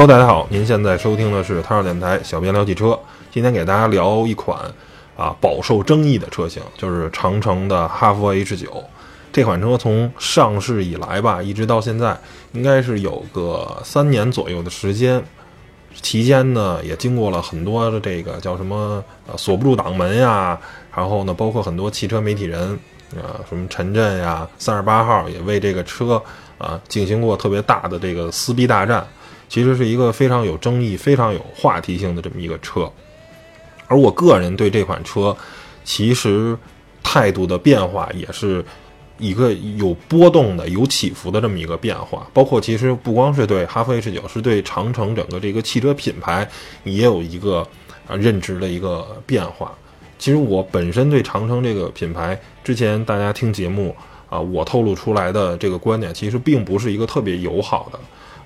Hello，大家好，您现在收听的是汤少电台小编聊汽车。今天给大家聊一款啊饱受争议的车型，就是长城的哈弗 H 九。这款车从上市以来吧，一直到现在，应该是有个三年左右的时间。期间呢，也经过了很多的这个叫什么呃锁不住挡门呀，然后呢，包括很多汽车媒体人啊，什么陈震呀、三十八号也为这个车啊进行过特别大的这个撕逼大战。其实是一个非常有争议、非常有话题性的这么一个车。而我个人对这款车，其实态度的变化也是一个有波动的、有起伏的这么一个变化。包括其实不光是对哈弗 H 九，是对长城整个这个汽车品牌也有一个啊认知的一个变化。其实我本身对长城这个品牌，之前大家听节目啊，我透露出来的这个观点，其实并不是一个特别友好的。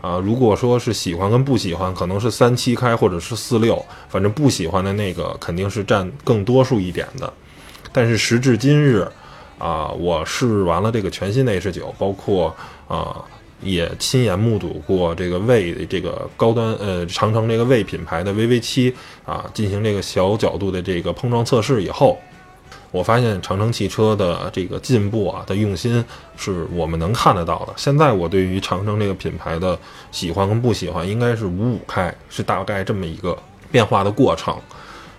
啊，如果说是喜欢跟不喜欢，可能是三七开或者是四六，反正不喜欢的那个肯定是占更多数一点的。但是时至今日，啊，我试完了这个全新的 H 九，包括啊，也亲眼目睹过这个魏这个高端呃长城这个魏品牌的 VV 七啊，进行这个小角度的这个碰撞测试以后。我发现长城汽车的这个进步啊的用心是我们能看得到的。现在我对于长城这个品牌的喜欢跟不喜欢，应该是五五开，是大概这么一个变化的过程。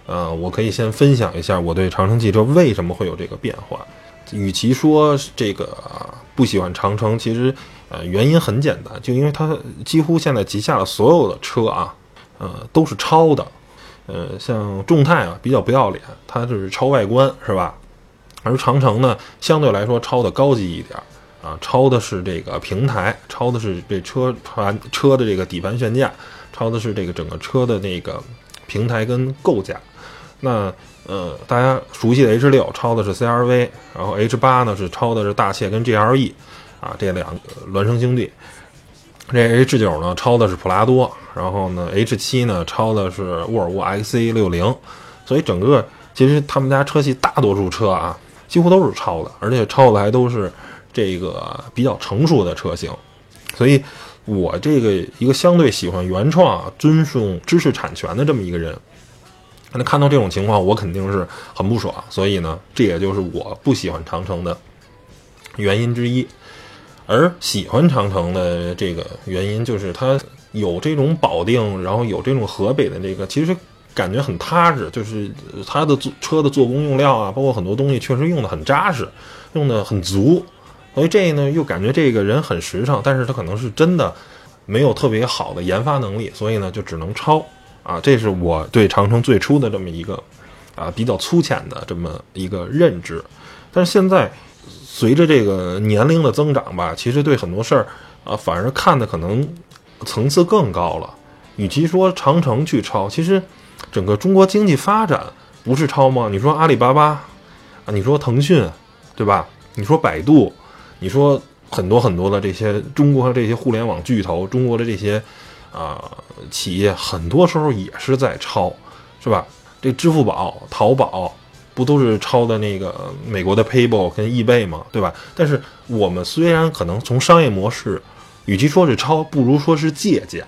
呃，我可以先分享一下我对长城汽车为什么会有这个变化。与其说这个不喜欢长城，其实呃原因很简单，就因为它几乎现在旗下的所有的车啊，呃都是抄的。呃，像众泰啊，比较不要脸，它是抄外观，是吧？而长城呢，相对来说抄的高级一点啊，抄的是这个平台，抄的是这车盘车的这个底盘悬架，抄的是这个整个车的那个平台跟构架。那呃，大家熟悉的 H 六抄的是 CRV，然后 H 八呢是抄的是大切跟 GLE 啊，这两个孪生兄弟。这 H 九呢抄的是普拉多，然后呢 H 七呢抄的是沃尔沃 XC 六零，所以整个其实他们家车系大多数车啊几乎都是抄的，而且抄的还都是这个比较成熟的车型，所以我这个一个相对喜欢原创、尊重知识产权的这么一个人，那看到这种情况我肯定是很不爽，所以呢这也就是我不喜欢长城的原因之一。而喜欢长城的这个原因，就是它有这种保定，然后有这种河北的这个，其实感觉很踏实。就是它的车的做工用料啊，包括很多东西，确实用的很扎实，用的很足。所以这呢，又感觉这个人很实诚，但是他可能是真的没有特别好的研发能力，所以呢，就只能抄啊。这是我对长城最初的这么一个啊比较粗浅的这么一个认知。但是现在。随着这个年龄的增长吧，其实对很多事儿啊，反而看的可能层次更高了。与其说长城去抄，其实整个中国经济发展不是抄吗？你说阿里巴巴啊，你说腾讯，对吧？你说百度，你说很多很多的这些中国的这些互联网巨头，中国的这些啊企业，很多时候也是在抄，是吧？这支付宝、淘宝。不都是抄的那个美国的 PayPal 跟易贝吗？对吧？但是我们虽然可能从商业模式，与其说是抄，不如说是借鉴。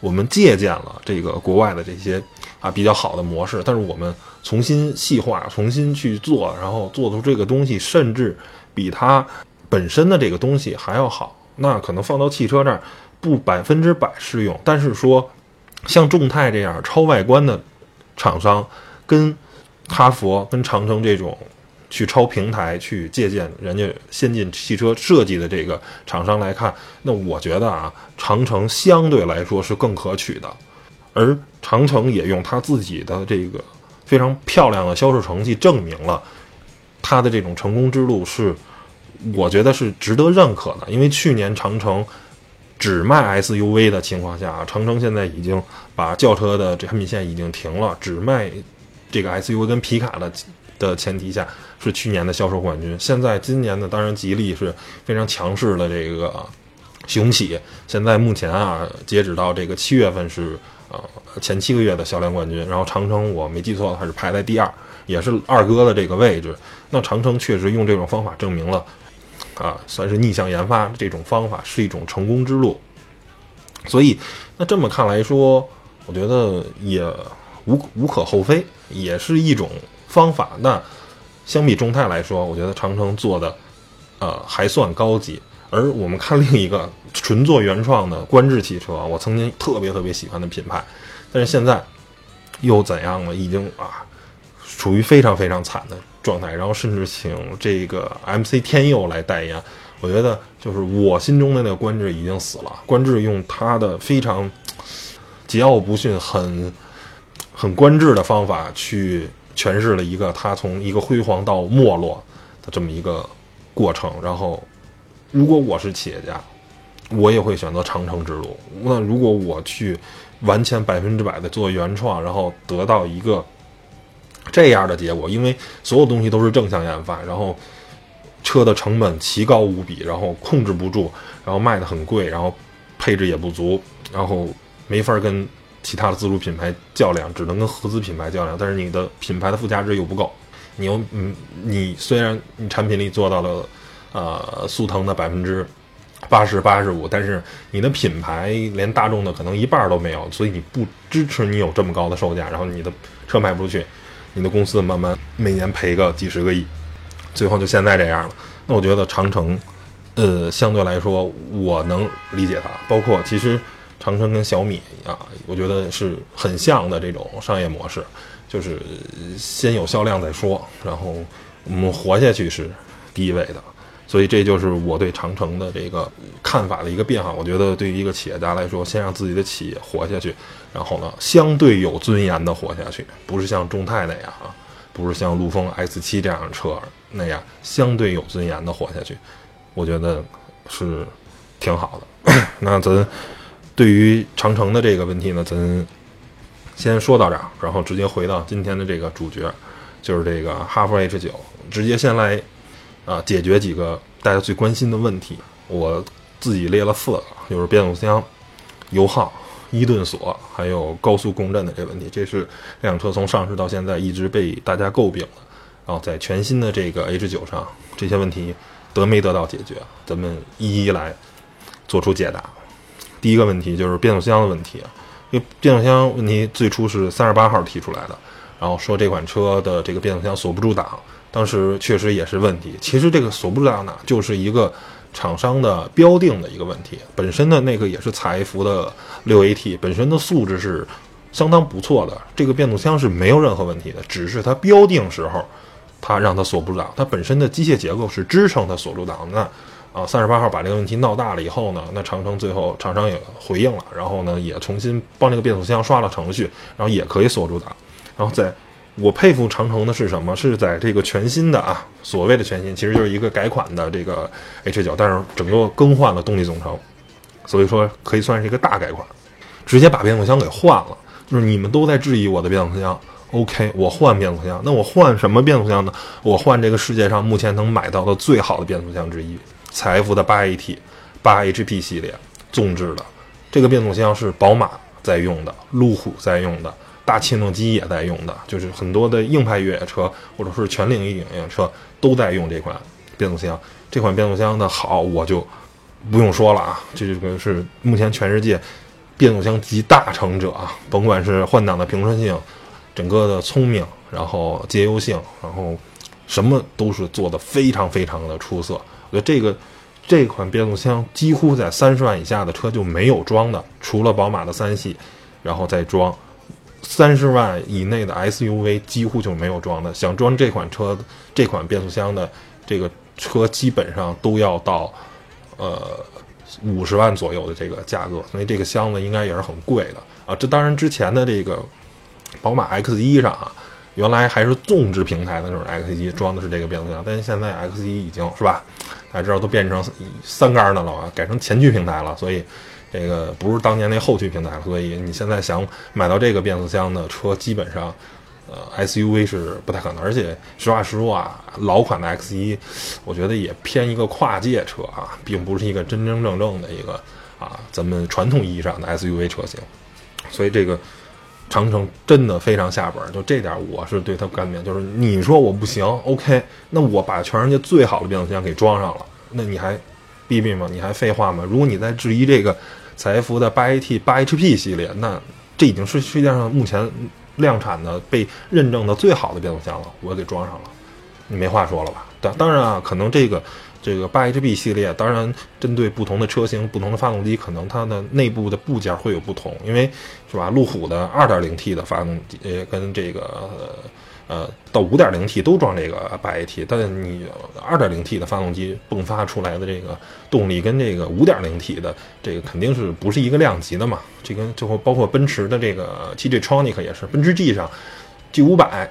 我们借鉴了这个国外的这些啊比较好的模式，但是我们重新细化，重新去做，然后做出这个东西，甚至比它本身的这个东西还要好。那可能放到汽车这儿不百分之百适用，但是说像众泰这样抄外观的厂商跟。哈佛跟长城这种去抄平台、去借鉴人家先进汽车设计的这个厂商来看，那我觉得啊，长城相对来说是更可取的。而长城也用他自己的这个非常漂亮的销售成绩证明了他的这种成功之路是，我觉得是值得认可的。因为去年长城只卖 SUV 的情况下，长城现在已经把轿车的产品线已经停了，只卖。这个 SUV 跟皮卡的的前提下是去年的销售冠军。现在今年呢，当然吉利是非常强势的这个雄起。现在目前啊，截止到这个七月份是呃前七个月的销量冠军。然后长城我没记错的话是排在第二，也是二哥的这个位置。那长城确实用这种方法证明了啊，算是逆向研发这种方法是一种成功之路。所以那这么看来说，我觉得也无无可厚非，也是一种方法。那相比众泰来说，我觉得长城做的呃还算高级。而我们看另一个纯做原创的观致汽车，我曾经特别特别喜欢的品牌，但是现在又怎样了？已经啊，处于非常非常惨的状态。然后甚至请这个 MC 天佑来代言，我觉得就是我心中的那个观致已经死了。观致用他的非常桀骜不驯、很很观致的方法去诠释了一个他从一个辉煌到没落的这么一个过程，然后。如果我是企业家，我也会选择长城之路。那如果我去完全百分之百的做原创，然后得到一个这样的结果，因为所有东西都是正向研发，然后车的成本奇高无比，然后控制不住，然后卖的很贵，然后配置也不足，然后没法跟其他的自主品牌较量，只能跟合资品牌较量。但是你的品牌的附加值又不够，你又嗯，你虽然你产品力做到了。呃，速腾的百分之八十八十五，但是你的品牌连大众的可能一半都没有，所以你不支持你有这么高的售价，然后你的车卖不出去，你的公司慢慢每年赔个几十个亿，最后就现在这样了。那我觉得长城，呃，相对来说我能理解它，包括其实长城跟小米啊，我觉得是很像的这种商业模式，就是先有销量再说，然后我们活下去是第一位的。所以这就是我对长城的这个看法的一个变化。我觉得对于一个企业家来说，先让自己的企业活下去，然后呢，相对有尊严的活下去，不是像众泰那样啊，不是像陆风 X 七这样的车那样相对有尊严的活下去，我觉得是挺好的。那咱对于长城的这个问题呢，咱先说到这儿，然后直接回到今天的这个主角，就是这个哈弗 H 九，直接先来。啊，解决几个大家最关心的问题，我自己列了四个，就是变速箱、油耗、伊顿锁，还有高速共振的这个问题。这是这辆车从上市到现在一直被大家诟病的。然后在全新的这个 H 九上，这些问题得没得到解决？咱们一一来做出解答。第一个问题就是变速箱的问题，因为变速箱问题最初是三十八号提出来的，然后说这款车的这个变速箱锁不住档。当时确实也是问题。其实这个锁不住档呢，就是一个厂商的标定的一个问题。本身的那个也是采埃孚的六 AT，本身的素质是相当不错的，这个变速箱是没有任何问题的。只是它标定时候，它让它锁不住档，它本身的机械结构是支撑它锁住档的。啊，三十八号把这个问题闹大了以后呢，那长城最后厂商也回应了，然后呢也重新帮这个变速箱刷了程序，然后也可以锁住档，然后在。我佩服长城的是什么？是在这个全新的啊，所谓的全新，其实就是一个改款的这个 H 九，但是整个更换了动力总成，所以说可以算是一个大改款，直接把变速箱给换了。就是你们都在质疑我的变速箱，OK，我换变速箱，那我换什么变速箱呢？我换这个世界上目前能买到的最好的变速箱之一，财富的八 AT、八 HP 系列纵置的这个变速箱是宝马在用的，路虎在用的。大切动机也在用的，就是很多的硬派越野车或者是全领域越野车都在用这款变速箱。这款变速箱的好，我就不用说了啊，这个是目前全世界变速箱集大成者啊，甭管是换挡的平顺性、整个的聪明，然后节油性，然后什么都是做的非常非常的出色。我觉得这个这款变速箱几乎在三十万以下的车就没有装的，除了宝马的三系，然后再装。三十万以内的 SUV 几乎就没有装的，想装这款车这款变速箱的这个车基本上都要到呃五十万左右的这个价格，所以这个箱子应该也是很贵的啊。这当然之前的这个宝马 X1 上啊，原来还是纵置平台的那种 X1 装的是这个变速箱，但是现在 X1 已经是吧，大家知道都变成三杆的了啊，改成前驱平台了，所以。这个不是当年那后驱平台，所以你现在想买到这个变速箱的车，基本上，呃，SUV 是不太可能。而且实话实说啊，老款的 X1，我觉得也偏一个跨界车啊，并不是一个真真正正的一个啊，咱们传统意义上的 SUV 车型。所以这个长城真的非常下本，就这点我是对它干面，就是你说我不行，OK，那我把全世界最好的变速箱给装上了，那你还？逼逼吗？你还废话吗？如果你在质疑这个采埃孚的八 AT、八 HP 系列，那这已经是世界上目前量产的被认证的最好的变速箱了，我给装上了，你没话说了吧？当当然啊，可能这个。这个八 Hb 系列，当然针对不同的车型、不同的发动机，可能它的内部的部件会有不同，因为是吧？路虎的 2.0T 的发动机，呃，跟这个呃到 5.0T 都装这个八 AT，但你 2.0T 的发动机迸发出来的这个动力，跟这个 5.0T 的这个肯定是不是一个量级的嘛？这跟最后包括奔驰的这个 TG Tronic 也是，奔驰 G 上 G500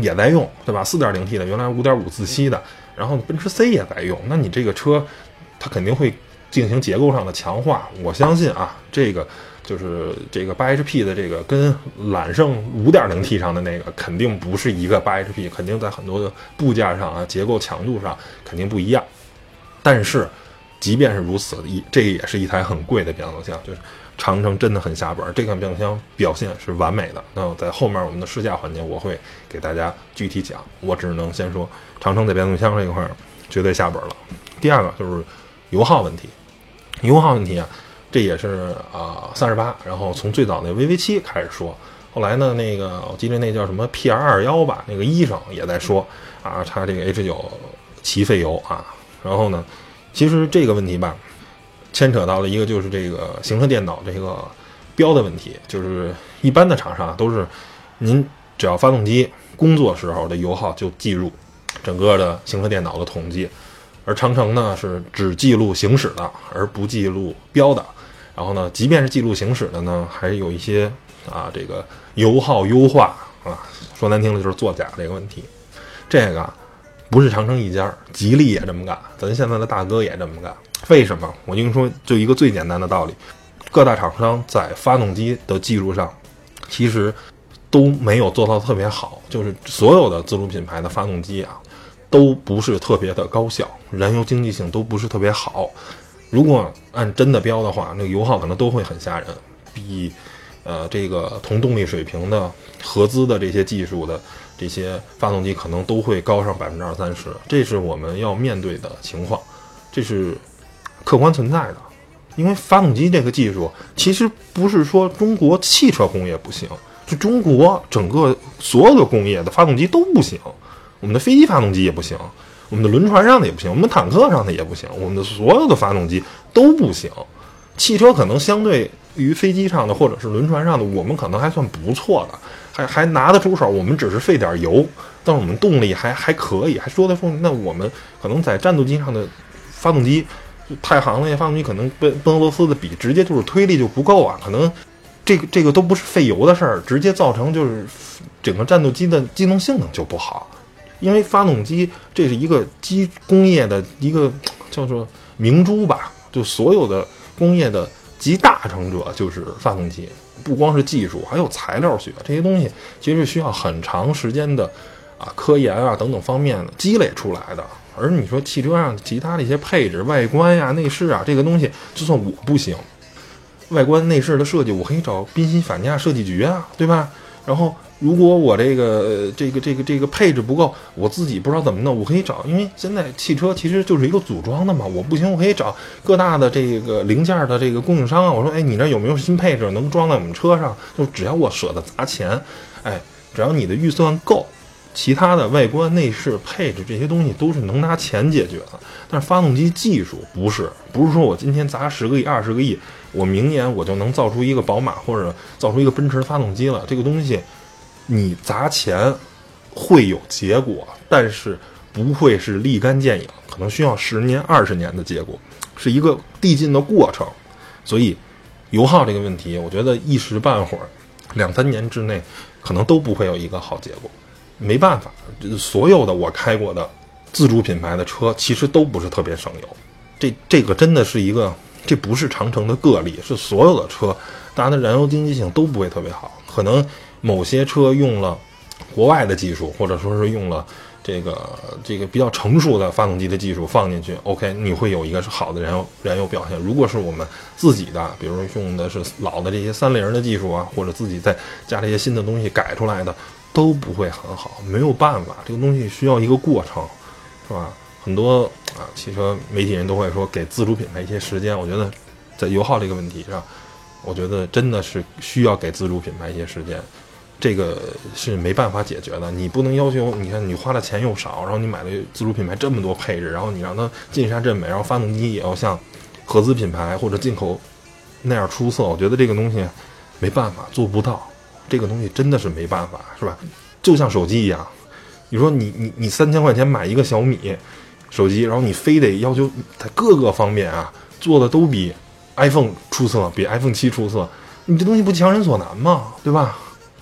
也在用，对吧？4.0T 的原来5.5自吸的。然后奔驰 C 也在用，那你这个车，它肯定会进行结构上的强化。我相信啊，这个就是这个八 HP 的这个跟揽胜 5.0T 上的那个肯定不是一个八 HP，肯定在很多的部件上啊，结构强度上肯定不一样。但是，即便是如此，一这也是一台很贵的变速箱，就是长城真的很下本。这款变速箱表现是完美的。那在后面我们的试驾环节，我会给大家具体讲。我只能先说。长城在变速箱这一块绝对下本了。第二个就是油耗问题，油耗问题啊，这也是啊三十八，然后从最早那 VV 七开始说，后来呢那个我记得那叫什么 PR 二幺吧，那个医生也在说啊，他这个 H 九齐费油啊。然后呢，其实这个问题吧，牵扯到了一个就是这个行车电脑这个标的问题，就是一般的厂商都是您只要发动机工作时候的油耗就计入。整个的行车电脑的统计，而长城呢是只记录行驶的，而不记录标的。然后呢，即便是记录行驶的呢，还有一些啊这个油耗优化啊，说难听的就是作假这个问题。这个不是长城一家，吉利也这么干，咱现在的大哥也这么干。为什么？我跟你说，就一个最简单的道理，各大厂商在发动机的技术上，其实都没有做到特别好，就是所有的自主品牌的发动机啊。都不是特别的高效，燃油经济性都不是特别好。如果按真的标的话，那油耗可能都会很吓人，比呃这个同动力水平的合资的这些技术的这些发动机可能都会高上百分之二三十。这是我们要面对的情况，这是客观存在的。因为发动机这个技术其实不是说中国汽车工业不行，就中国整个所有的工业的发动机都不行。我们的飞机发动机也不行，我们的轮船上的也不行，我们坦克上的也不行，我们的所有的发动机都不行。汽车可能相对于飞机上的或者是轮船上的，我们可能还算不错的，还还拿得出手。我们只是费点油，但是我们动力还还可以，还说得出。那我们可能在战斗机上的发动机，太行那些发动机可能跟跟俄罗斯的比，直接就是推力就不够啊。可能这个这个都不是费油的事儿，直接造成就是整个战斗机的机能性能就不好。因为发动机这是一个机工业的一个叫做明珠吧，就所有的工业的集大成者就是发动机，不光是技术，还有材料学这些东西，其实需要很长时间的啊科研啊等等方面积累出来的。而你说汽车上其他的一些配置、外观呀、内饰啊，这个东西就算我不行，外观内饰的设计我可以找宾夕法尼亚设计局啊，对吧？然后。如果我这个这个这个这个配置不够，我自己不知道怎么弄，我可以找，因为现在汽车其实就是一个组装的嘛。我不行，我可以找各大的这个零件的这个供应商啊。我说，哎，你那有没有新配置能装在我们车上？就只要我舍得砸钱，哎，只要你的预算够，其他的外观内饰配置这些东西都是能拿钱解决的。但是发动机技术不是，不是说我今天砸十个亿、二十个亿，我明年我就能造出一个宝马或者造出一个奔驰发动机了。这个东西。你砸钱会有结果，但是不会是立竿见影，可能需要十年、二十年的结果，是一个递进的过程。所以，油耗这个问题，我觉得一时半会儿、两三年之内，可能都不会有一个好结果。没办法，所有的我开过的自主品牌的车，其实都不是特别省油。这这个真的是一个，这不是长城的个例，是所有的车，大家的燃油经济性都不会特别好，可能。某些车用了国外的技术，或者说是用了这个这个比较成熟的发动机的技术放进去，OK，你会有一个是好的燃油燃油表现。如果是我们自己的，比如说用的是老的这些三菱的技术啊，或者自己再加这些新的东西改出来的，都不会很好。没有办法，这个东西需要一个过程，是吧？很多啊，汽车媒体人都会说给自主品牌一些时间，我觉得在油耗这个问题上，我觉得真的是需要给自主品牌一些时间。这个是没办法解决的，你不能要求，你看你花的钱又少，然后你买了自主品牌这么多配置，然后你让它尽善尽美，然后发动机也要像合资品牌或者进口那样出色，我觉得这个东西没办法做不到，这个东西真的是没办法，是吧？就像手机一样，你说你你你三千块钱买一个小米手机，然后你非得要求它各个方面啊做的都比 iPhone 出色，比 iPhone 七出色，你这东西不强人所难吗？对吧？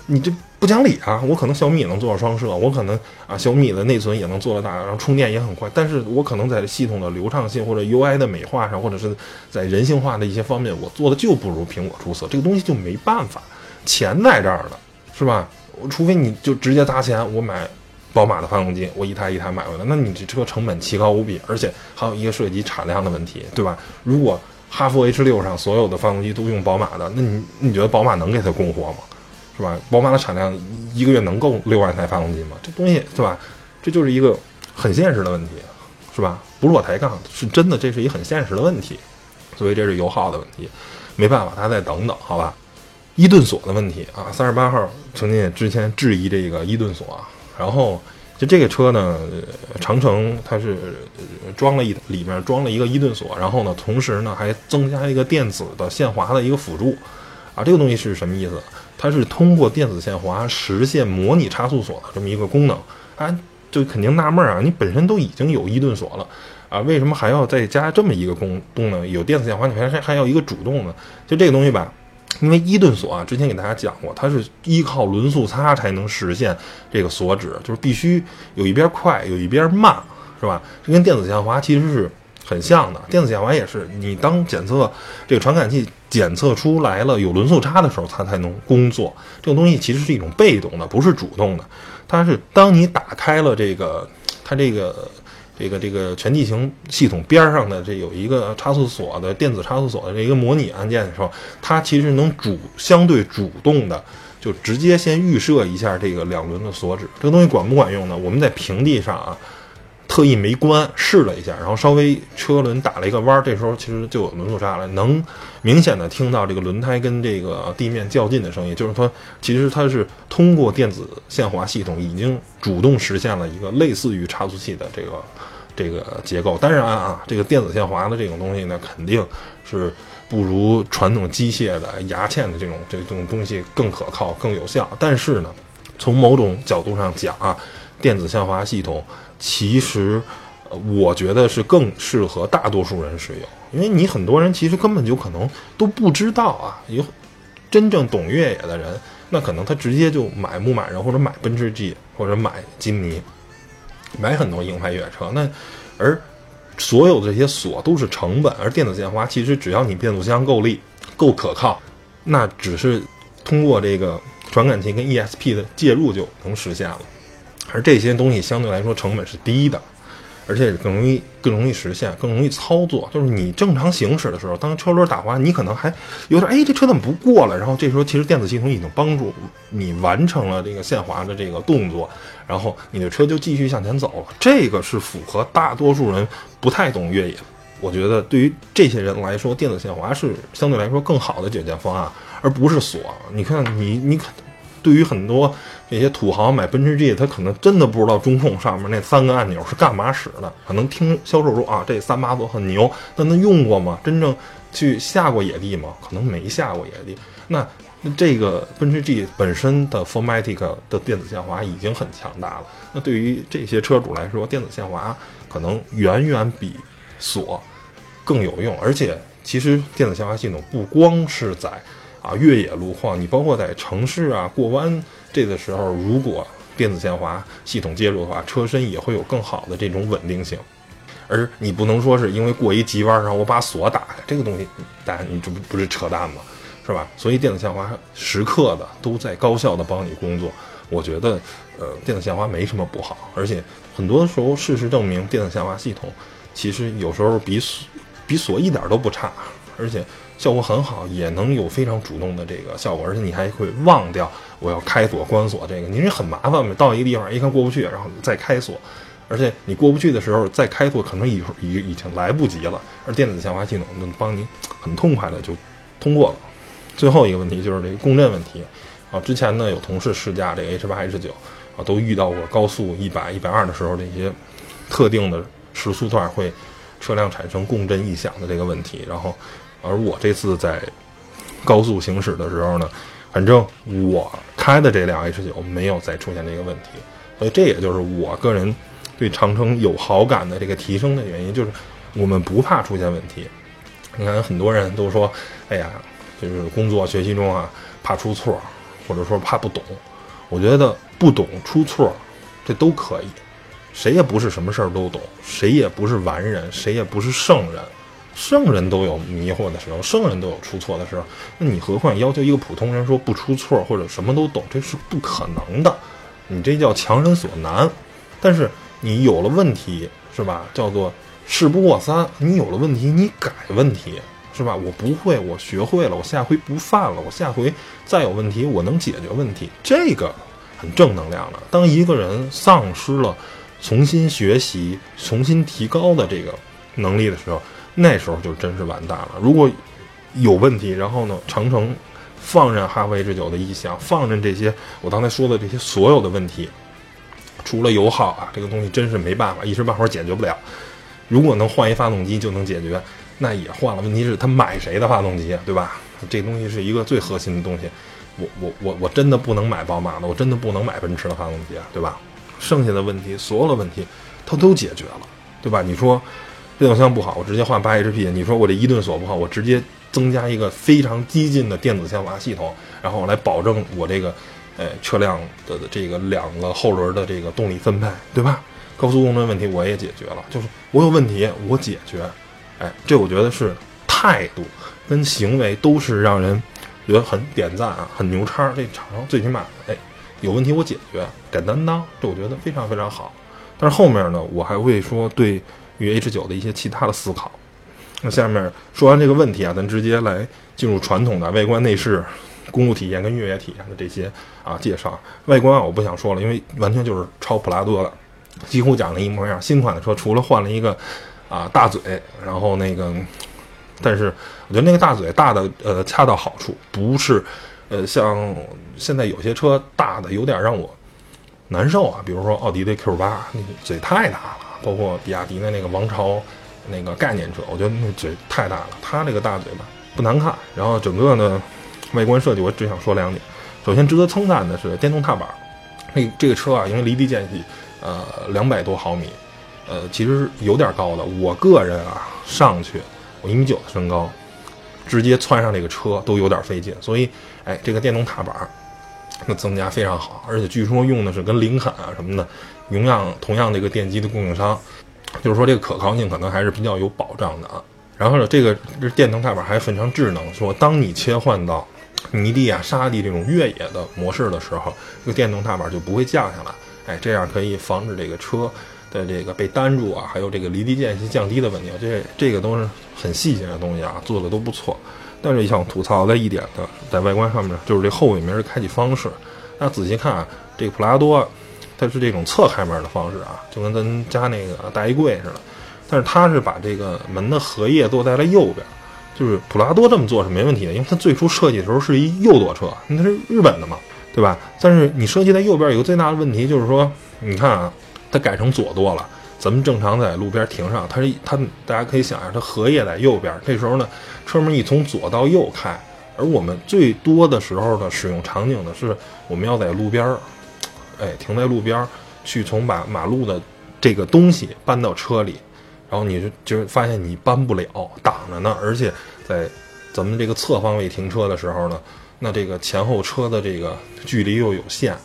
你这不讲理啊！我可能小米也能做到双摄，我可能啊小米的内存也能做到大，然后充电也很快，但是我可能在系统的流畅性或者 UI 的美化上，或者是在人性化的一些方面，我做的就不如苹果出色。这个东西就没办法，钱在这儿了，是吧？除非你就直接砸钱，我买宝马的发动机，我一台一台买回来，那你这车成本奇高无比，而且还有一个涉及产量的问题，对吧？如果哈弗 H 六上所有的发动机都用宝马的，那你你觉得宝马能给它供货吗？是吧？宝马的产量一个月能够六万台发动机吗？这东西是吧？这就是一个很现实的问题，是吧？不是我抬杠，是真的，这是一个很现实的问题。所以这是油耗的问题，没办法，大家再等等，好吧？伊顿锁的问题啊，三十八号曾经也之前质疑这个伊顿锁，然后就这个车呢，长城它是装了一里面装了一个伊顿锁，然后呢，同时呢还增加一个电子的限滑的一个辅助，啊，这个东西是什么意思？它是通过电子限滑实现模拟差速锁的这么一个功能，啊，就肯定纳闷啊，你本身都已经有伊顿锁了，啊，为什么还要再加这么一个功功能？有电子限滑，你还还要一个主动的？就这个东西吧，因为伊顿锁啊，之前给大家讲过，它是依靠轮速差才能实现这个锁止，就是必须有一边快，有一边慢，是吧？这跟电子限滑其实是。很像的，电子限滑也是，你当检测这个传感器检测出来了有轮速差的时候，它才能工作。这个东西其实是一种被动的，不是主动的。它是当你打开了这个它这个这个这个全地形系统边上的这有一个差速锁的电子差速锁的这一个模拟按键的时候，它其实能主相对主动的就直接先预设一下这个两轮的锁止。这个东西管不管用呢？我们在平地上啊。特意没关，试了一下，然后稍微车轮打了一个弯，这时候其实就有轮速差了，能明显的听到这个轮胎跟这个地面较劲的声音，就是说，其实它是通过电子限滑系统已经主动实现了一个类似于差速器的这个这个结构。当然啊，这个电子限滑的这种东西呢，肯定是不如传统机械的牙嵌的这种这种东西更可靠、更有效。但是呢，从某种角度上讲啊，电子限滑系统。其实，我觉得是更适合大多数人使用，因为你很多人其实根本就可能都不知道啊。有真正懂越野的人，那可能他直接就买牧马人或者买奔驰 G 或者买金尼，买很多硬派越野车。那而所有这些锁都是成本，而电子限滑其实只要你变速箱够力、够可靠，那只是通过这个传感器跟 ESP 的介入就能实现了。而这些东西相对来说成本是低的，而且更容易更容易实现，更容易操作。就是你正常行驶的时候，当车轮打滑，你可能还有点哎，这车怎么不过了？然后这时候其实电子系统已经帮助你完成了这个限滑的这个动作，然后你的车就继续向前走了。这个是符合大多数人不太懂越野，我觉得对于这些人来说，电子限滑是相对来说更好的解决方案，而不是锁。你看你你对于很多。这些土豪买奔驰 G，他可能真的不知道中控上面那三个按钮是干嘛使的。可能听销售说啊，这三把锁很牛，但他用过吗？真正去下过野地吗？可能没下过野地。那这个奔驰 G 本身的 Formatic 的电子限滑已经很强大了。那对于这些车主来说，电子限滑可能远远比锁更有用。而且，其实电子限滑系统不光是在啊越野路况，你包括在城市啊过弯。这个时候，如果电子限滑系统介入的话，车身也会有更好的这种稳定性。而你不能说是因为过一急弯，然后我把锁打开，这个东西，大家你这不不是扯淡吗？是吧？所以电子限滑时刻的都在高效的帮你工作。我觉得，呃，电子限滑没什么不好，而且很多时候事实证明，电子限滑系统其实有时候比锁比锁一点都不差，而且。效果很好，也能有非常主动的这个效果，而且你还会忘掉我要开锁、关锁这个，你是很麻烦嘛？到一个地方一看过不去，然后再开锁，而且你过不去的时候再开锁，可能已已已经来不及了。而电子限滑系统能帮你很痛快的就通过了。最后一个问题就是这个共振问题啊，之前呢有同事试驾这个 H 八 H 九啊，都遇到过高速一百一百二的时候这些特定的时速段会车辆产生共振异响的这个问题。然后，而我这次在高速行驶的时候呢，反正我开的这辆 H 九没有再出现这个问题，所以这也就是我个人对长城有好感的这个提升的原因，就是我们不怕出现问题。你看很多人都说，哎呀，就是工作学习中啊怕出错，或者说怕不懂。我觉得不懂出错，这都可以，谁也不是什么事儿都懂，谁也不是完人，谁也不是圣人。圣人都有迷惑的时候，圣人都有出错的时候，那你何况要求一个普通人说不出错或者什么都懂，这是不可能的。你这叫强人所难。但是你有了问题，是吧？叫做事不过三。你有了问题，你改问题，是吧？我不会，我学会了，我下回不犯了。我下回再有问题，我能解决问题，这个很正能量的。当一个人丧失了重新学习、重新提高的这个能力的时候，那时候就真是完蛋了。如果有问题，然后呢，长城放任哈弗 H 九的异响，放任这些我刚才说的这些所有的问题，除了油耗啊，这个东西真是没办法，一时半会儿解决不了。如果能换一发动机就能解决，那也换了。问题是，他买谁的发动机，对吧？这东西是一个最核心的东西。我我我我真的不能买宝马的，我真的不能买奔驰的发动机，对吧？剩下的问题，所有的问题，它都解决了，对吧？你说。变速箱不好，我直接换八 HP。你说我这一顿锁不好，我直接增加一个非常激进的电子限滑系统，然后来保证我这个，呃，车辆的这个两个后轮的这个动力分配，对吧？高速公路问题我也解决了，就是我有问题我解决，哎，这我觉得是态度跟行为都是让人觉得很点赞啊，很牛叉。这厂商最起码，哎，有问题我解决，敢担当，这我觉得非常非常好。但是后面呢，我还会说对。与 H 九的一些其他的思考。那下面说完这个问题啊，咱直接来进入传统的外观内饰、公路体验跟越野体验的这些啊介绍。外观，我不想说了，因为完全就是抄普拉多的，几乎讲的一模一样。新款的车除了换了一个啊大嘴，然后那个，但是我觉得那个大嘴大的呃恰到好处，不是呃像现在有些车大的有点让我难受啊，比如说奥迪的 Q 八，那嘴太大了。包括比亚迪的那个王朝，那个概念车，我觉得那嘴太大了。它这个大嘴巴不难看，然后整个呢外观设计，我只想说两点。首先值得称赞的是电动踏板，那这个车啊，因为离地间隙，呃，两百多毫米，呃，其实有点高的。我个人啊，上去我一米九的身高，直接窜上这个车都有点费劲。所以，哎，这个电动踏板那增加非常好，而且据说用的是跟林肯啊什么的。同样，同样的一个电机的供应商，就是说这个可靠性可能还是比较有保障的啊。然后呢，这个这电动踏板还非常智能，说当你切换到泥地啊、沙地这种越野的模式的时候，这个电动踏板就不会降下来。哎，这样可以防止这个车的这个被单住啊，还有这个离地间隙降低的问题。这这个都是很细节的东西啊，做的都不错。但是想吐槽的一点的，在外观上面就是这后尾门的开启方式。那仔细看啊，这个普拉多。它是这种侧开门的方式啊，就跟咱家那个大衣柜似的，但是它是把这个门的荷叶做在了右边，就是普拉多这么做是没问题的，因为它最初设计的时候是一右舵车，它是日本的嘛，对吧？但是你设计在右边有个最大的问题，就是说，你看啊，它改成左舵了，咱们正常在路边停上，它是它，大家可以想象，它荷叶在右边，这时候呢，车门一从左到右开，而我们最多的时候的使用场景呢，是我们要在路边。哎，停在路边儿，去从把马路的这个东西搬到车里，然后你就就发现你搬不了，挡着呢。而且在咱们这个侧方位停车的时候呢，那这个前后车的这个距离又有限。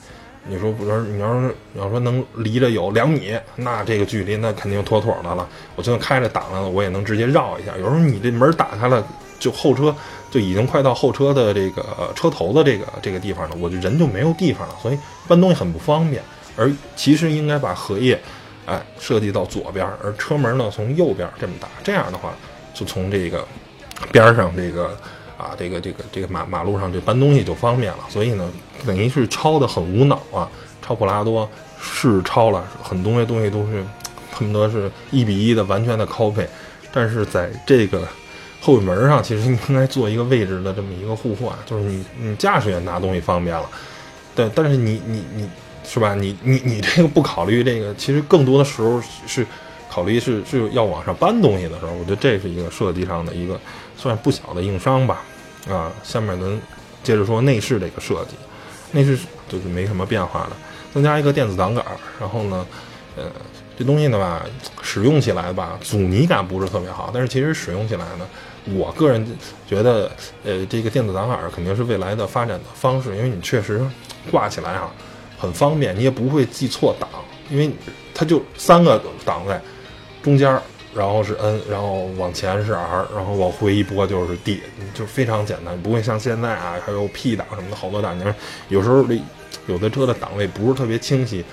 你说不是？你要是你要说能离着有两米，那这个距离那肯定妥妥的了。我就算开着挡了，我也能直接绕一下。有时候你这门打开了，就后车就已经快到后车的这个车头的这个这个地方了，我就人就没有地方了，所以搬东西很不方便。而其实应该把荷叶，哎，设计到左边，而车门呢从右边这么打，这样的话就从这个边上这个。啊，这个这个这个马马路上这搬东西就方便了，所以呢，等于是抄的很无脑啊。超普拉多是超了，很多东西都是恨不得是一比一的完全的 copy，但是在这个后尾门上，其实应该做一个位置的这么一个互换，就是你你驾驶员拿东西方便了，对，但是你你你是吧？你你你这个不考虑这个，其实更多的时候是考虑是是要往上搬东西的时候，我觉得这是一个设计上的一个算不小的硬伤吧。啊，下面咱接着说内饰这个设计，内饰就是没什么变化的，增加一个电子挡杆儿，然后呢，呃，这东西呢吧，使用起来吧，阻尼感不是特别好，但是其实使用起来呢，我个人觉得，呃，这个电子挡杆儿肯定是未来的发展的方式，因为你确实挂起来啊很方便，你也不会记错档，因为它就三个档在中间儿。然后是 N，然后往前是 R，然后往回一拨就是 D，就非常简单，不会像现在啊，还有 P 档什么的好多档。你看有时候这有的车的档位不是特别清晰，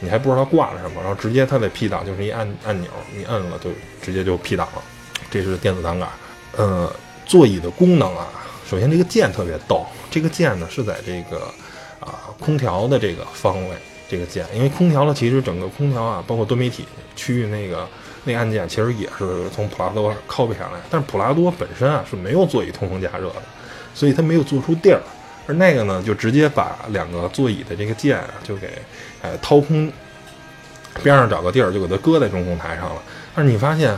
你还不知道它挂了什么，然后直接它的 P 档就是一按按钮，你摁了就直接就 P 档了。这是电子挡杆。呃，座椅的功能啊，首先这个键特别逗，这个键呢是在这个啊空调的这个方位，这个键，因为空调呢其实整个空调啊，包括多媒体区域那个。那按键其实也是从普拉多 copy 下来，但是普拉多本身啊是没有座椅通风加热的，所以它没有做出地儿。而那个呢，就直接把两个座椅的这个键啊，就给呃掏空，边上找个地儿就给它搁在中控台上了。但是你发现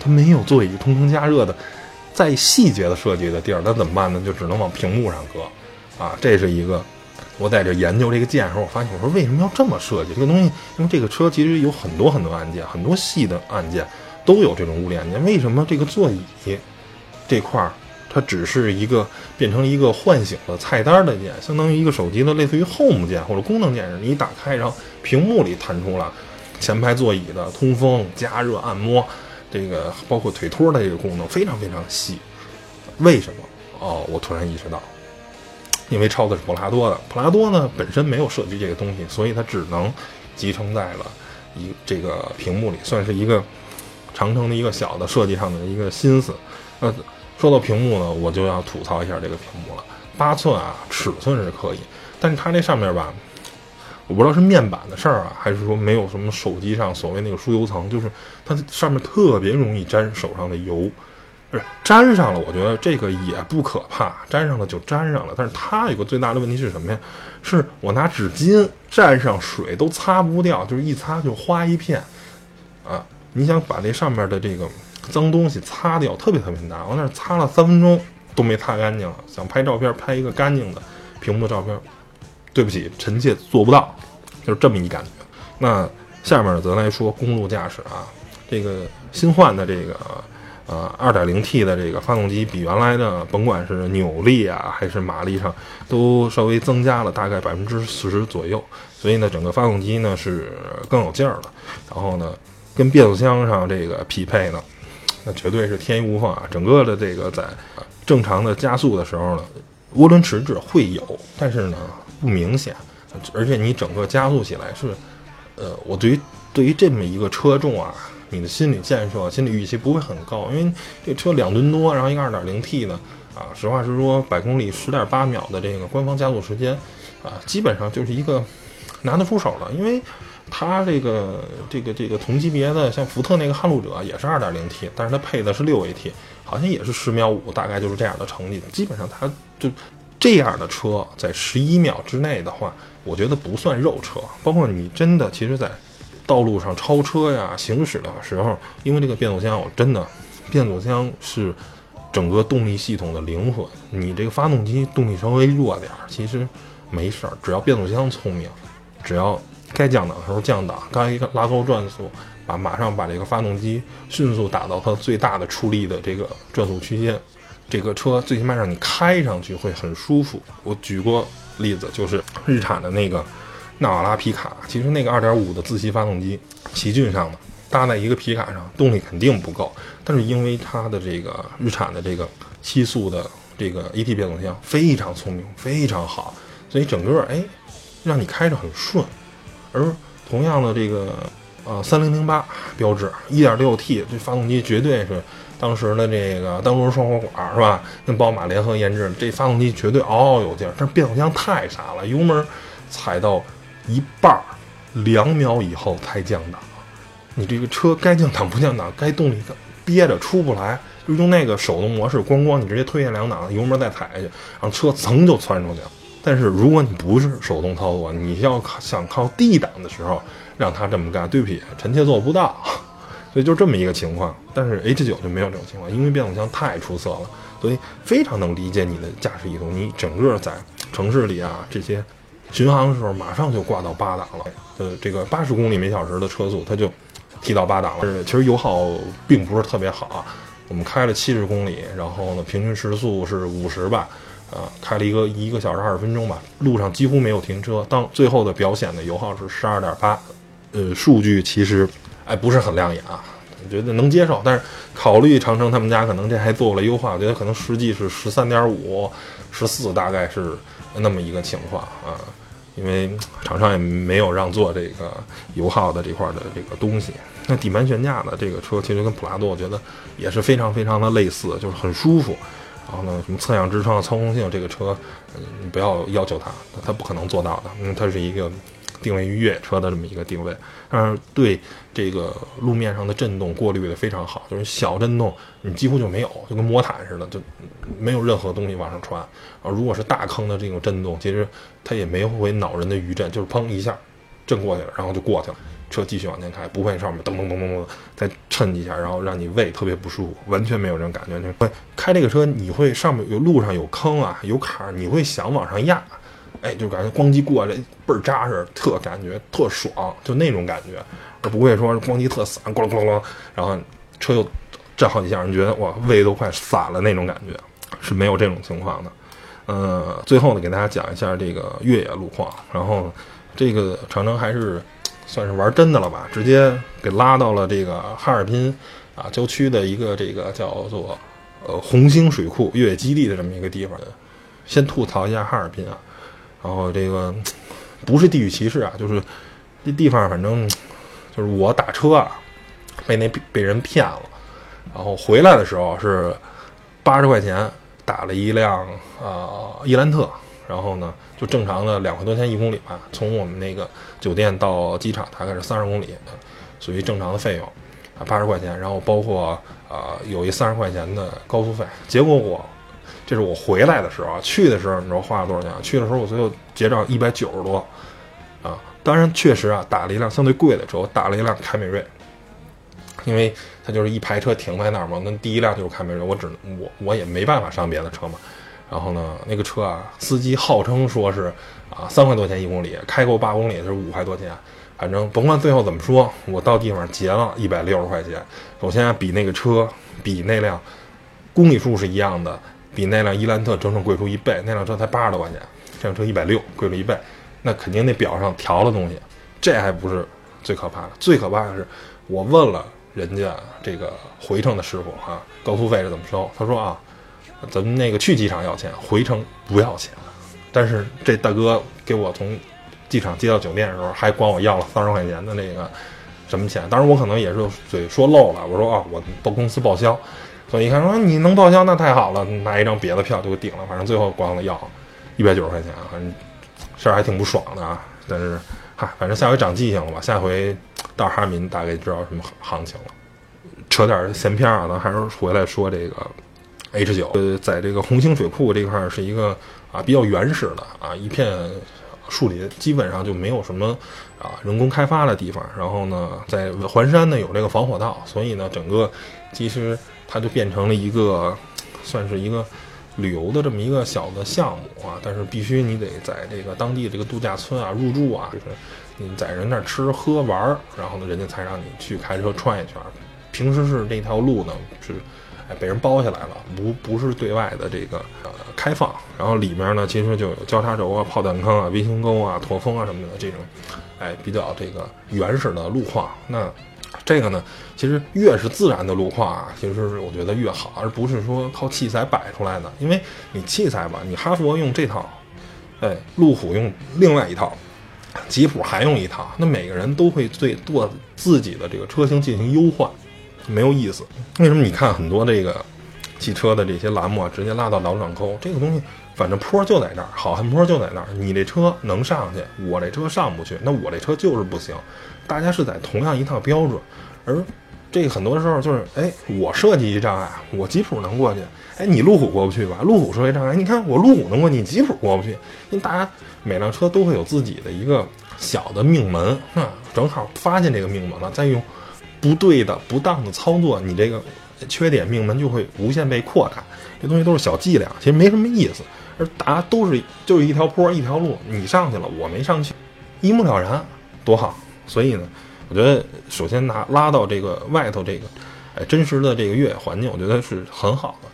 它没有座椅通风加热的再细节的设计的地儿，那怎么办呢？就只能往屏幕上搁啊，这是一个。我在这研究这个键的时候，我发现我说为什么要这么设计这个东西？因为这个车其实有很多很多按键，很多细的按键都有这种物理按键。为什么这个座椅这块儿它只是一个变成一个唤醒的菜单的键，相当于一个手机的类似于 Home 键或者功能键，你一打开，然后屏幕里弹出了前排座椅的通风、加热、按摩，这个包括腿托的这个功能非常非常细。为什么？哦，我突然意识到。因为抄的是普拉多的，普拉多呢本身没有设计这个东西，所以它只能集成在了一这个屏幕里，算是一个长城的一个小的设计上的一个心思。呃，说到屏幕呢，我就要吐槽一下这个屏幕了。八寸啊，尺寸是可以，但是它这上面吧，我不知道是面板的事儿啊，还是说没有什么手机上所谓那个疏油层，就是它上面特别容易沾手上的油。粘上了，我觉得这个也不可怕，粘上了就粘上了。但是它有个最大的问题是什么呀？是我拿纸巾蘸上水都擦不掉，就是一擦就花一片，啊！你想把这上面的这个脏东西擦掉，特别特别难。我那擦了三分钟都没擦干净，想拍照片拍一个干净的屏幕的照片，对不起，臣妾做不到，就是这么一感觉。那下面咱来说公路驾驶啊，这个新换的这个。呃，2.0T 的这个发动机比原来的，甭管是扭力啊，还是马力上，都稍微增加了大概百分之四十左右。所以呢，整个发动机呢是更有劲儿了。然后呢，跟变速箱上这个匹配呢，那绝对是天衣无缝啊！整个的这个在正常的加速的时候呢，涡轮迟滞会有，但是呢不明显，而且你整个加速起来是，呃，我对于对于这么一个车重啊。你的心理建设、心理预期不会很高，因为这车两吨多，然后一个二点零 T 的啊，实话实说，百公里十点八秒的这个官方加速时间啊，基本上就是一个拿得出手的。因为它这个这个这个同级别的，像福特那个撼路者也是二点零 T，但是它配的是六 AT，好像也是十秒五，大概就是这样的成绩。基本上它就这样的车在十一秒之内的话，我觉得不算肉车。包括你真的其实，在道路上超车呀，行驶的时候，因为这个变速箱，我真的，变速箱是整个动力系统的灵魂。你这个发动机动力稍微弱点儿，其实没事儿，只要变速箱聪明，只要该降档的时候降档，该拉高转速，把马上把这个发动机迅速打到它最大的出力的这个转速区间，这个车最起码让你开上去会很舒服。我举过例子，就是日产的那个。纳瓦拉皮卡其实那个2.5的自吸发动机，奇骏上的搭在一个皮卡上，动力肯定不够。但是因为它的这个日产的这个七速的这个 AT 变速箱非常聪明，非常好，所以整个哎让你开着很顺。而同样的这个呃3008标致 1.6T 这发动机绝对是当时的这个单轮双活管是吧？跟宝马联合研制，这发动机绝对嗷嗷有劲儿。但变速箱太傻了，油门踩到。一半儿两秒以后才降档。你这个车该降档不降档，该动力憋着出不来，就用那个手动模式，咣咣你直接推下两档，油门再踩下去，然后车噌就窜出去了。但是如果你不是手动操作，你要想靠 D 档的时候让它这么干，对不起，臣妾做不到。所以就这么一个情况。但是 H 九就没有这种情况，因为变速箱太出色了，所以非常能理解你的驾驶意图。你整个在城市里啊这些巡航的时候，马上就挂到八档了。呃，这个八十公里每小时的车速，它就。提到八档了，其实油耗并不是特别好。我们开了七十公里，然后呢，平均时速是五十吧，啊，开了一个一个小时二十分钟吧，路上几乎没有停车。当最后的表显的油耗是十二点八，呃，数据其实哎不是很亮眼啊，我觉得能接受。但是考虑长城他们家可能这还做了优化，我觉得可能实际是十三点五、十四，大概是那么一个情况啊。因为厂商也没有让做这个油耗的这块的这个东西。那底盘悬架的这个车其实跟普拉多我觉得也是非常非常的类似，就是很舒服。然后呢，什么侧向支撑、操控性，这个车你不要要求它，它不可能做到的，因为它是一个。定位于越野车的这么一个定位，但是对这个路面上的震动过滤的非常好，就是小震动你几乎就没有，就跟魔毯似的，就没有任何东西往上传。啊，如果是大坑的这种震动，其实它也没会恼人的余震，就是砰一下震过去了，然后就过去了，车继续往前开，不会上面噔噔噔噔噔再蹭几下，然后让你胃特别不舒服，完全没有这种感觉。会开这个车，你会上面有路上有坑啊，有坎，你会想往上压。哎，就感觉咣叽过来倍儿扎实，特感觉特爽，就那种感觉，而不会说咣叽特散，咣咣咣，然后车又震好几下，你觉得哇胃都快散了那种感觉，是没有这种情况的。呃，最后呢，给大家讲一下这个越野路况，然后这个长城还是算是玩真的了吧，直接给拉到了这个哈尔滨啊郊区的一个这个叫做呃红星水库越野基地的这么一个地方。先吐槽一下哈尔滨啊。然后这个不是地域歧视啊，就是这地方反正就是我打车啊，被那被人骗了，然后回来的时候是八十块钱打了一辆呃伊兰特，然后呢就正常的两块多钱一公里吧，从我们那个酒店到机场大概是三十公里，属于正常的费用啊八十块钱，然后包括呃有一三十块钱的高速费，结果我。这是我回来的时候，去的时候你知道花了多少钱？去的时候我最后结账一百九十多，啊，当然确实啊，打了一辆相对贵的车，我打了一辆凯美瑞，因为它就是一排车停在那儿嘛，那第一辆就是凯美瑞，我只能我我也没办法上别的车嘛。然后呢，那个车啊，司机号称说是啊三块多钱一公里，开够八公里是五块多钱，反正甭管最后怎么说，我到地方结了一百六十块钱。首先比那个车比那辆公里数是一样的。比那辆伊兰特整整贵出一倍，那辆车才八十多块钱，这辆车一百六，贵了一倍，那肯定那表上调了东西。这还不是最可怕的，最可怕的是，我问了人家这个回程的师傅哈，高速费是怎么收？他说啊，咱们那个去机场要钱，回程不要钱。但是这大哥给我从机场接到酒店的时候，还管我要了三十块钱的那个什么钱？当然我可能也是嘴说漏了，我说啊，我到公司报销。所以一看说你能报销那太好了，拿一张别的票就顶了。反正最后光了要一百九十块钱，反正事儿还挺不爽的啊。但是嗨，反正下回长记性了吧？下回到哈尔滨大概知道什么行情了。扯点闲篇啊，咱还是回来说这个 H 九。呃，在这个红星水库这块是一个啊比较原始的啊一片树林，基本上就没有什么啊人工开发的地方。然后呢，在环山呢有这个防火道，所以呢整个其实。它就变成了一个，算是一个旅游的这么一个小的项目啊，但是必须你得在这个当地这个度假村啊入住啊，就是你在人那吃喝玩儿，然后呢，人家才让你去开车转一圈。平时是这条路呢是哎被人包下来了，不不是对外的这个呃开放。然后里面呢其实就有交叉轴啊、炮弹坑啊、微型沟啊、驼峰啊什么的这种，哎比较这个原始的路况。那这个呢，其实越是自然的路况啊，其实我觉得越好，而不是说靠器材摆出来的。因为你器材吧，你哈佛用这套，哎，路虎用另外一套，吉普还用一套，那每个人都会对做自己的这个车型进行优化，没有意思。为什么你看很多这个汽车的这些栏目啊，直接拉到老掌沟。这个东西，反正坡就在那儿，好汉坡就在那儿。你这车能上去，我这车上不去，那我这车就是不行。大家是在同样一套标准，而这个很多时候就是，哎，我设计一障碍，我吉普能过去，哎，你路虎过不去吧？路虎设计障碍，你看我路虎能过，你吉普过不去。因为大家每辆车都会有自己的一个小的命门，啊，正好发现这个命门了，再用不对的、不当的操作，你这个。缺点命门就会无限被扩大，这东西都是小伎俩，其实没什么意思。而大家都是就是一条坡一条路，你上去了，我没上去，一目了然，多好。所以呢，我觉得首先拿拉到这个外头这个，哎，真实的这个越野环境，我觉得是很好的。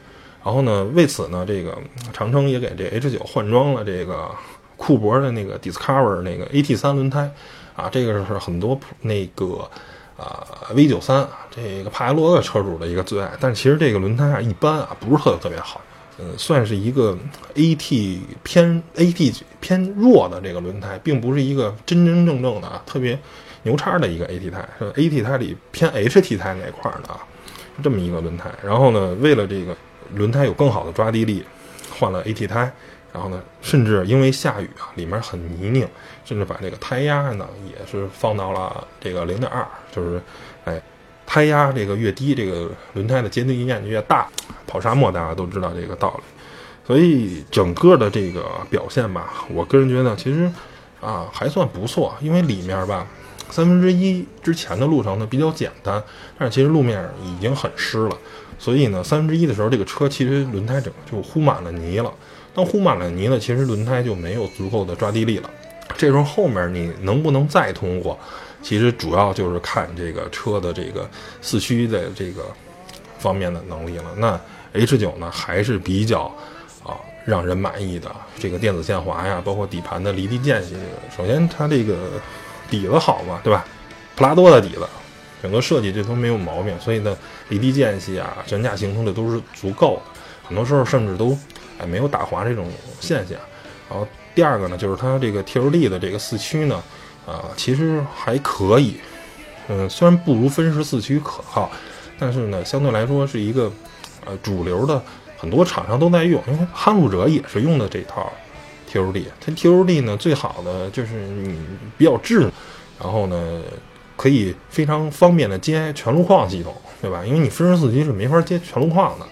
然后呢，为此呢，这个长城也给这 H 九换装了这个库博的那个 Discover 那个 AT 三轮胎，啊，这个是很多那个。啊，V 九三这个帕杰罗的车主的一个最爱，但其实这个轮胎啊一般啊，不是特别特别好，嗯，算是一个 AT 偏 AT 偏弱的这个轮胎，并不是一个真真正正的啊特别牛叉的一个 AT 胎，是 AT 胎里偏 HT 胎那块的啊，这么一个轮胎。然后呢，为了这个轮胎有更好的抓地力，换了 AT 胎。然后呢，甚至因为下雨啊，里面很泥泞，甚至把这个胎压呢也是放到了这个零点二，就是，哎，胎压这个越低，这个轮胎的接地面积越大。跑沙漠大家都知道这个道理，所以整个的这个表现吧，我个人觉得其实啊还算不错，因为里面吧三分之一之前的路程呢比较简单，但是其实路面已经很湿了，所以呢三分之一的时候这个车其实轮胎整个就糊满了泥了。当糊满了泥呢，其实轮胎就没有足够的抓地力了。这时候后面你能不能再通过，其实主要就是看这个车的这个四驱的这个方面的能力了。那 H 九呢，还是比较啊让人满意的。这个电子限滑呀，包括底盘的离地间隙，首先它这个底子好嘛，对吧？普拉多的底子，整个设计这都没有毛病，所以呢，离地间隙啊，悬架行程的都是足够的。很多时候甚至都。也没有打滑这种现象，然后第二个呢，就是它这个 T L D 的这个四驱呢，啊，其实还可以，嗯，虽然不如分时四驱可靠，但是呢，相对来说是一个，呃，主流的，很多厂商都在用，因为撼路者也是用的这套 T L D，它 T L D 呢最好的就是你比较智能，然后呢，可以非常方便的接全路况系统，对吧？因为你分时四驱是没法接全路况的，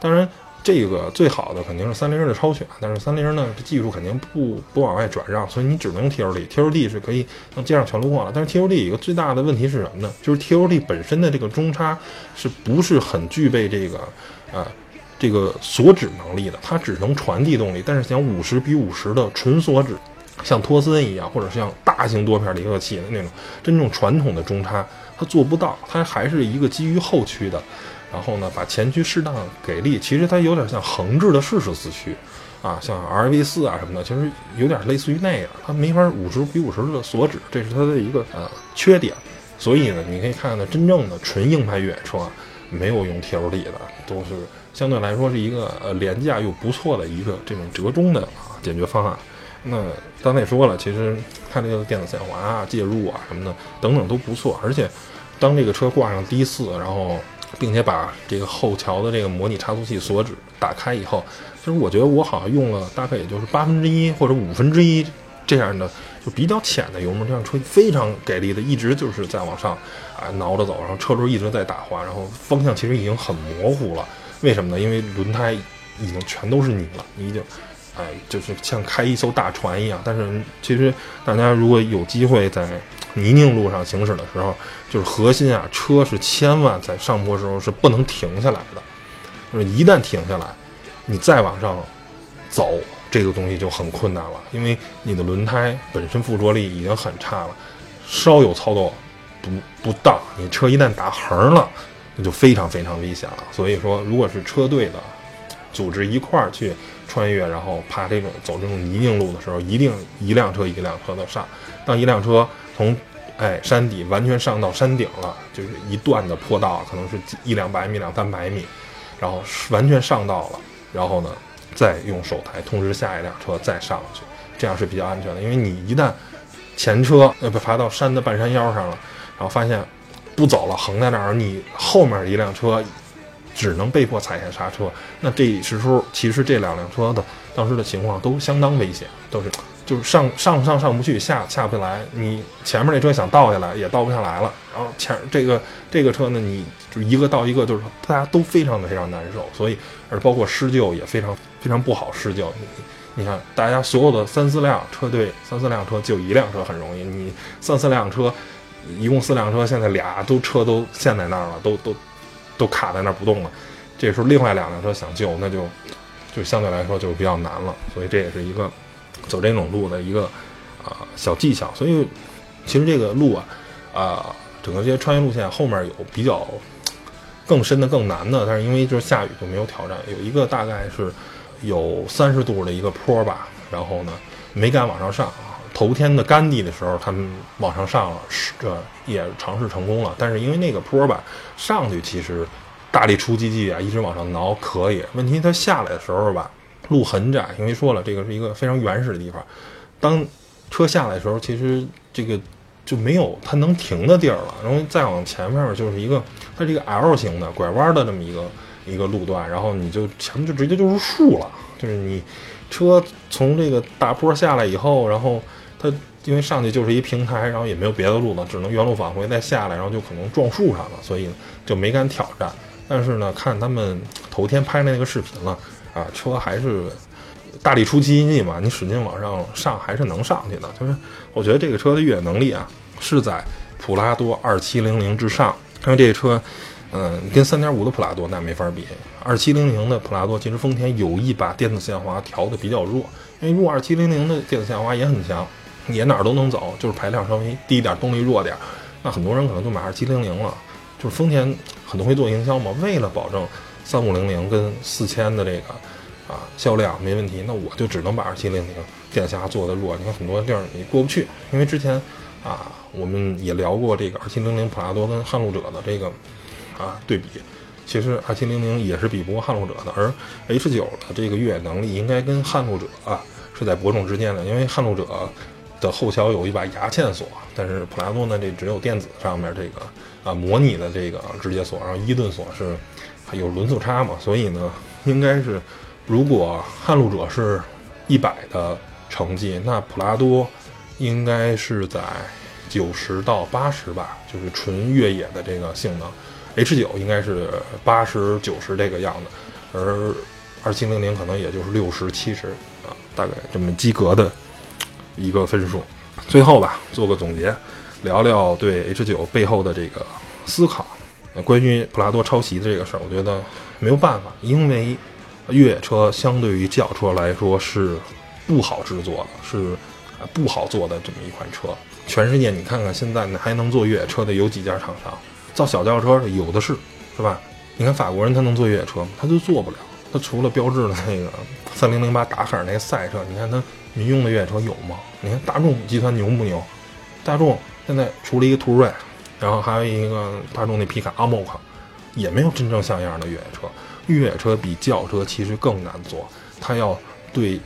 当然。这个最好的肯定是三菱的超选，但是三菱呢，这技术肯定不不往外转让，所以你只能用 T L D，T L D 是可以能接上全路况了。但是 T L D 一个最大的问题是什么呢？就是 T L D 本身的这个中差是不是很具备这个啊这个锁止能力的？它只能传递动力，但是像五十比五十的纯锁止，像托森一样，或者像大型多片离合器的那种真正传统的中差，它做不到，它还是一个基于后驱的。然后呢，把前驱适当给力，其实它有点像横置的适时四驱，啊，像 R V 四啊什么的，其实有点类似于那样，它没法五十比五十的锁止，这是它的一个呃缺点。所以呢，你可以看到真正的纯硬派越野车啊没有用 T L D 的，都是相对来说是一个呃廉价又不错的一个这种折中的啊解决方案。那刚才也说了，其实它这个电子限滑啊、介入啊什么的等等都不错，而且当这个车挂上 D 四，然后并且把这个后桥的这个模拟差速器锁止打开以后，其实我觉得我好像用了大概也就是八分之一或者五分之一这样的就比较浅的油门，这辆车非常给力的，一直就是在往上啊挠着走，然后车轮一直在打滑，然后方向其实已经很模糊了。为什么呢？因为轮胎已经全都是泥了，你已经哎就是像开一艘大船一样。但是其实大家如果有机会在泥泞路上行驶的时候，就是核心啊，车是千万在上坡时候是不能停下来的，就是一旦停下来，你再往上走，这个东西就很困难了，因为你的轮胎本身附着力已经很差了，稍有操作不不当，你车一旦打横了，那就非常非常危险了。所以说，如果是车队的组织一块儿去穿越，然后爬这种走这种泥泞路的时候，一定一辆车一辆车的上，当一辆车。从，哎，山底完全上到山顶了，就是一段的坡道，可能是一两百米、两三百米，然后完全上到了，然后呢，再用手台通知下一辆车再上去，这样是比较安全的。因为你一旦前车呃爬到山的半山腰上了，然后发现不走了，横在那儿，你后面一辆车只能被迫踩下刹车。那这时候其实这两辆车的当时的情况都相当危险，都是就是上上上上不去，下下不来。你前面那车想倒下来也倒不下来了，然后前这个这个车呢，你就一个倒一个，就是大家都非常的非常难受，所以而包括施救也非常非常不好施救。你你看，大家所有的三四辆车队，三四辆车就一辆车很容易，你三四辆车，一共四辆车，现在俩都车都陷在那儿了，都都都卡在那儿不动了。这时候另外两辆车想救，那就就相对来说就比较难了。所以这也是一个走这种路的一个啊小技巧。所以其实这个路啊啊，整个这些穿越路线后面有比较更深的、更难的，但是因为就是下雨就没有挑战。有一个大概是有三十度的一个坡吧，然后呢没敢往上上。头天的干地的时候，他们往上上了，是这也尝试成功了。但是因为那个坡吧，上去其实大力出奇迹啊，一直往上挠可以。问题它下来的时候吧，路很窄，因为说了这个是一个非常原始的地方。当车下来的时候，其实这个就没有它能停的地儿了。然后再往前面就是一个它这个 L 型的拐弯的这么一个一个路段，然后你就前面就直接就是树了，就是你车从这个大坡下来以后，然后。它因为上去就是一平台，然后也没有别的路了，只能原路返回再下来，然后就可能撞树上了，所以就没敢挑战。但是呢，看他们头天拍的那个视频了，啊，车还是大力出奇迹嘛，你使劲往上上还是能上去的。就是我觉得这个车的越野能力啊，是在普拉多二七零零之上。因为这个车，嗯，跟三点五的普拉多那没法比。二七零零的普拉多其实丰田有意把电子限滑调的比较弱，因为入二七零零的电子限滑也很强。也哪儿都能走，就是排量稍微低一点，动力弱点。那很多人可能就买二七零零了。就是丰田很多会做营销嘛，为了保证三五零零跟四千的这个啊销量没问题，那我就只能把二七零零电下做的弱。你看很多地儿你过不去，因为之前啊我们也聊过这个二七零零普拉多跟撼路者的这个啊对比，其实二七零零也是比不过撼路者的，而 H 九的这个越野能力应该跟撼路者啊是在伯仲之间的，因为撼路者。的后桥有一把牙嵌锁，但是普拉多呢，这只有电子上面这个啊模拟的这个直接锁，然后伊顿锁是有轮速差嘛，所以呢，应该是如果撼路者是一百的成绩，那普拉多应该是在九十到八十吧，就是纯越野的这个性能，H 九应该是八十九十这个样子，而二七零零可能也就是六十七十啊，大概这么及格的。一个分数，最后吧，做个总结，聊聊对 H 九背后的这个思考。关于普拉多抄袭的这个事儿，我觉得没有办法，因为越野车相对于轿车来说是不好制作的，是不好做的这么一款车。全世界你看看，现在还能做越野车的有几家厂商？造小轿车的有的是，是吧？你看法国人他能做越野车吗？他就做不了。他除了标志的那个三零零八达喀尔那个赛车，你看他。民用的越野车有吗？你看大众集团牛不牛？大众现在出了一个途锐，然后还有一个大众那皮卡阿莫卡，也没有真正像样的越野车。越野车比轿车其实更难做，它要对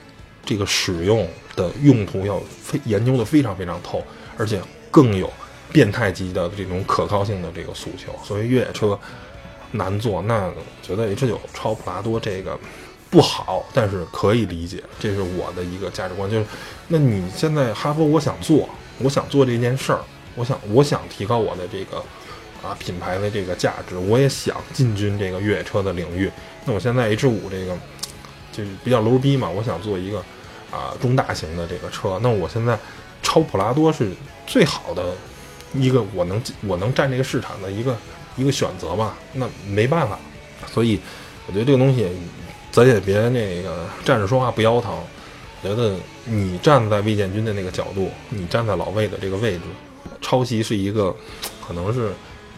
这个使用的用途要非研究的非常非常透，而且更有变态级的这种可靠性的这个诉求。所以越野车难做，那觉得 H 九超普拉多这个。不好，但是可以理解，这是我的一个价值观。就是，那你现在哈佛，我想做，我想做这件事儿，我想，我想提高我的这个啊品牌的这个价值，我也想进军这个越野车的领域。那我现在 H 五这个就是比较 low 逼嘛，我想做一个啊中大型的这个车。那我现在超普拉多是最好的一个我能我能占这个市场的一个一个选择吧？那没办法，所以我觉得这个东西。咱也别那个站着说话不腰疼，觉得你站在魏建军的那个角度，你站在老魏的这个位置，抄袭是一个，可能是，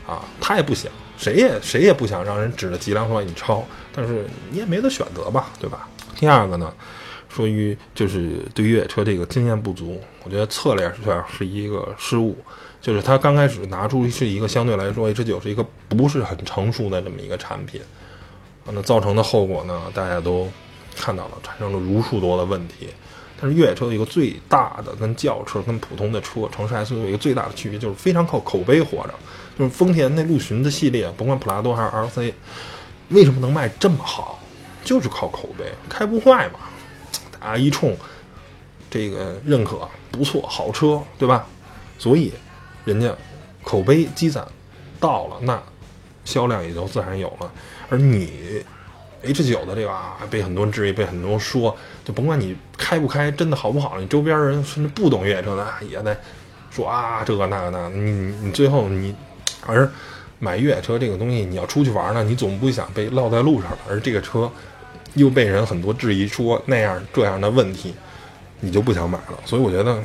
啊，他也不想，谁也谁也不想让人指着脊梁说你抄，但是你也没得选择吧，对吧？第二个呢，说于就是对越野车这个经验不足，我觉得策略上是一个失误，就是他刚开始拿出是一个相对来说 H 九是一个不是很成熟的这么一个产品。那造成的后果呢？大家都看到了，产生了如数多的问题。但是越野车有一个最大的跟轿车、跟普通的车、城市 SUV 一个最大的区别，就是非常靠口碑活着。就是丰田那陆巡的系列，甭管普拉多还是 RC，为什么能卖这么好？就是靠口碑，开不坏嘛，大家一冲，这个认可不错，好车，对吧？所以人家口碑积攒到了，那销量也就自然有了。而你 H 九的这个啊，被很多人质疑，被很多人说，就甭管你开不开，真的好不好，你周边人甚至不懂越野车的也在说啊，这个那个那，你你最后你而买越野车这个东西，你要出去玩呢，你总不想被落在路上，而这个车。又被人很多质疑说那样这样的问题，你就不想买了。所以我觉得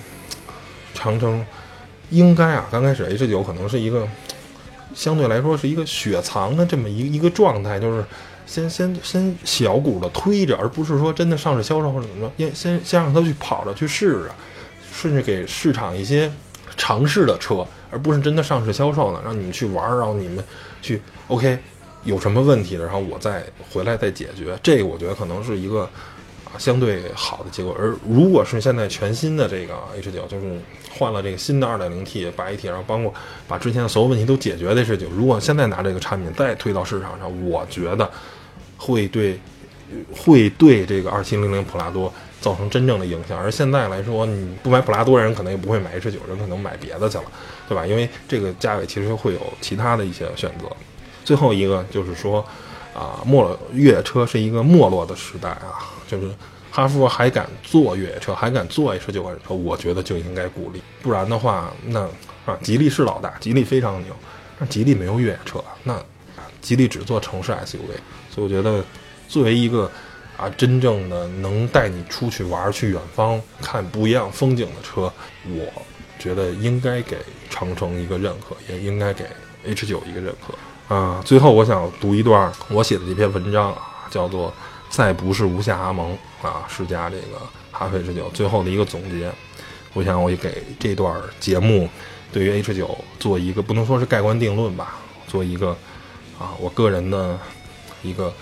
长城应该啊，刚开始 H 九可能是一个相对来说是一个雪藏的这么一一个状态，就是先先先小股的推着，而不是说真的上市销售或者怎么着，先先先让他去跑着去试试，甚至给市场一些尝试的车，而不是真的上市销售呢，让你们去玩，让你们去 OK。有什么问题的，然后我再回来再解决，这个我觉得可能是一个啊相对好的结果。而如果是现在全新的这个 H 九，就是换了这个新的 2.0T 八 AT，然后包括把之前的所有问题都解决的 H 九，如果现在拿这个产品再推到市场上，我觉得会对会对这个2700普拉多造成真正的影响。而现在来说，你不买普拉多人可能也不会买 H 九，人可能买别的去了，对吧？因为这个价位其实会有其他的一些选择。最后一个就是说，啊，没落越野车是一个没落的时代啊，就是哈弗还敢做越野车，还敢做 H 九款车，我觉得就应该鼓励，不然的话，那啊，吉利是老大，吉利非常牛，但吉利没有越野车，那吉利只做城市 SUV，所以我觉得，作为一个啊，真正的能带你出去玩、去远方看不一样风景的车，我觉得应该给长城一个认可，也应该给 H 九一个认可。啊，最后我想读一段我写的这篇文章啊，叫做《再不是无下阿蒙》啊，是加这个哈弗 H 九最后的一个总结。我想我也给这段节目对于 H 九做一个不能说是盖棺定论吧，做一个啊我个人的一个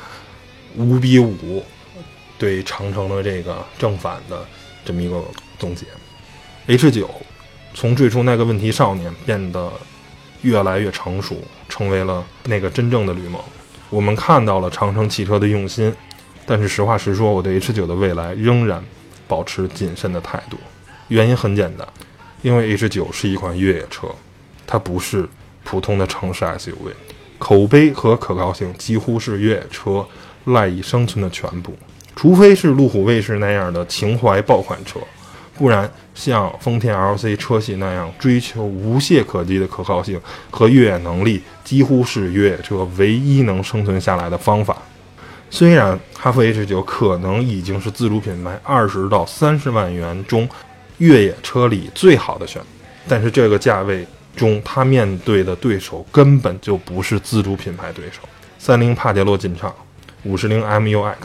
五比五对长城的这个正反的这么一个总结。H 九从最初那个问题少年变得。越来越成熟，成为了那个真正的吕蒙。我们看到了长城汽车的用心，但是实话实说，我对 H 九的未来仍然保持谨慎的态度。原因很简单，因为 H 九是一款越野车，它不是普通的城市 SUV。口碑和可靠性几乎是越野车赖以生存的全部，除非是路虎卫士那样的情怀爆款车。不然，像丰田 LC 车系那样追求无懈可击的可靠性和越野能力，几乎是越野车唯一能生存下来的方法。虽然哈弗 H 九可能已经是自主品牌二十到三十万元中越野车里最好的选，但是这个价位中，它面对的对手根本就不是自主品牌对手。三菱帕杰罗劲畅，五十铃 MUX。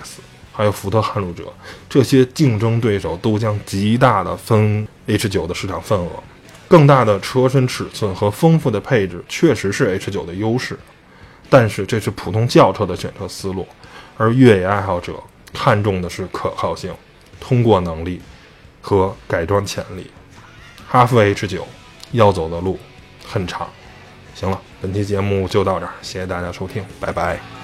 还有福特撼路者，这些竞争对手都将极大的分 H 九的市场份额。更大的车身尺寸和丰富的配置确实是 H 九的优势，但是这是普通轿车的选车思路，而越野爱好者看重的是可靠性、通过能力和改装潜力。哈弗 H 九要走的路很长。行了，本期节目就到这儿，谢谢大家收听，拜拜。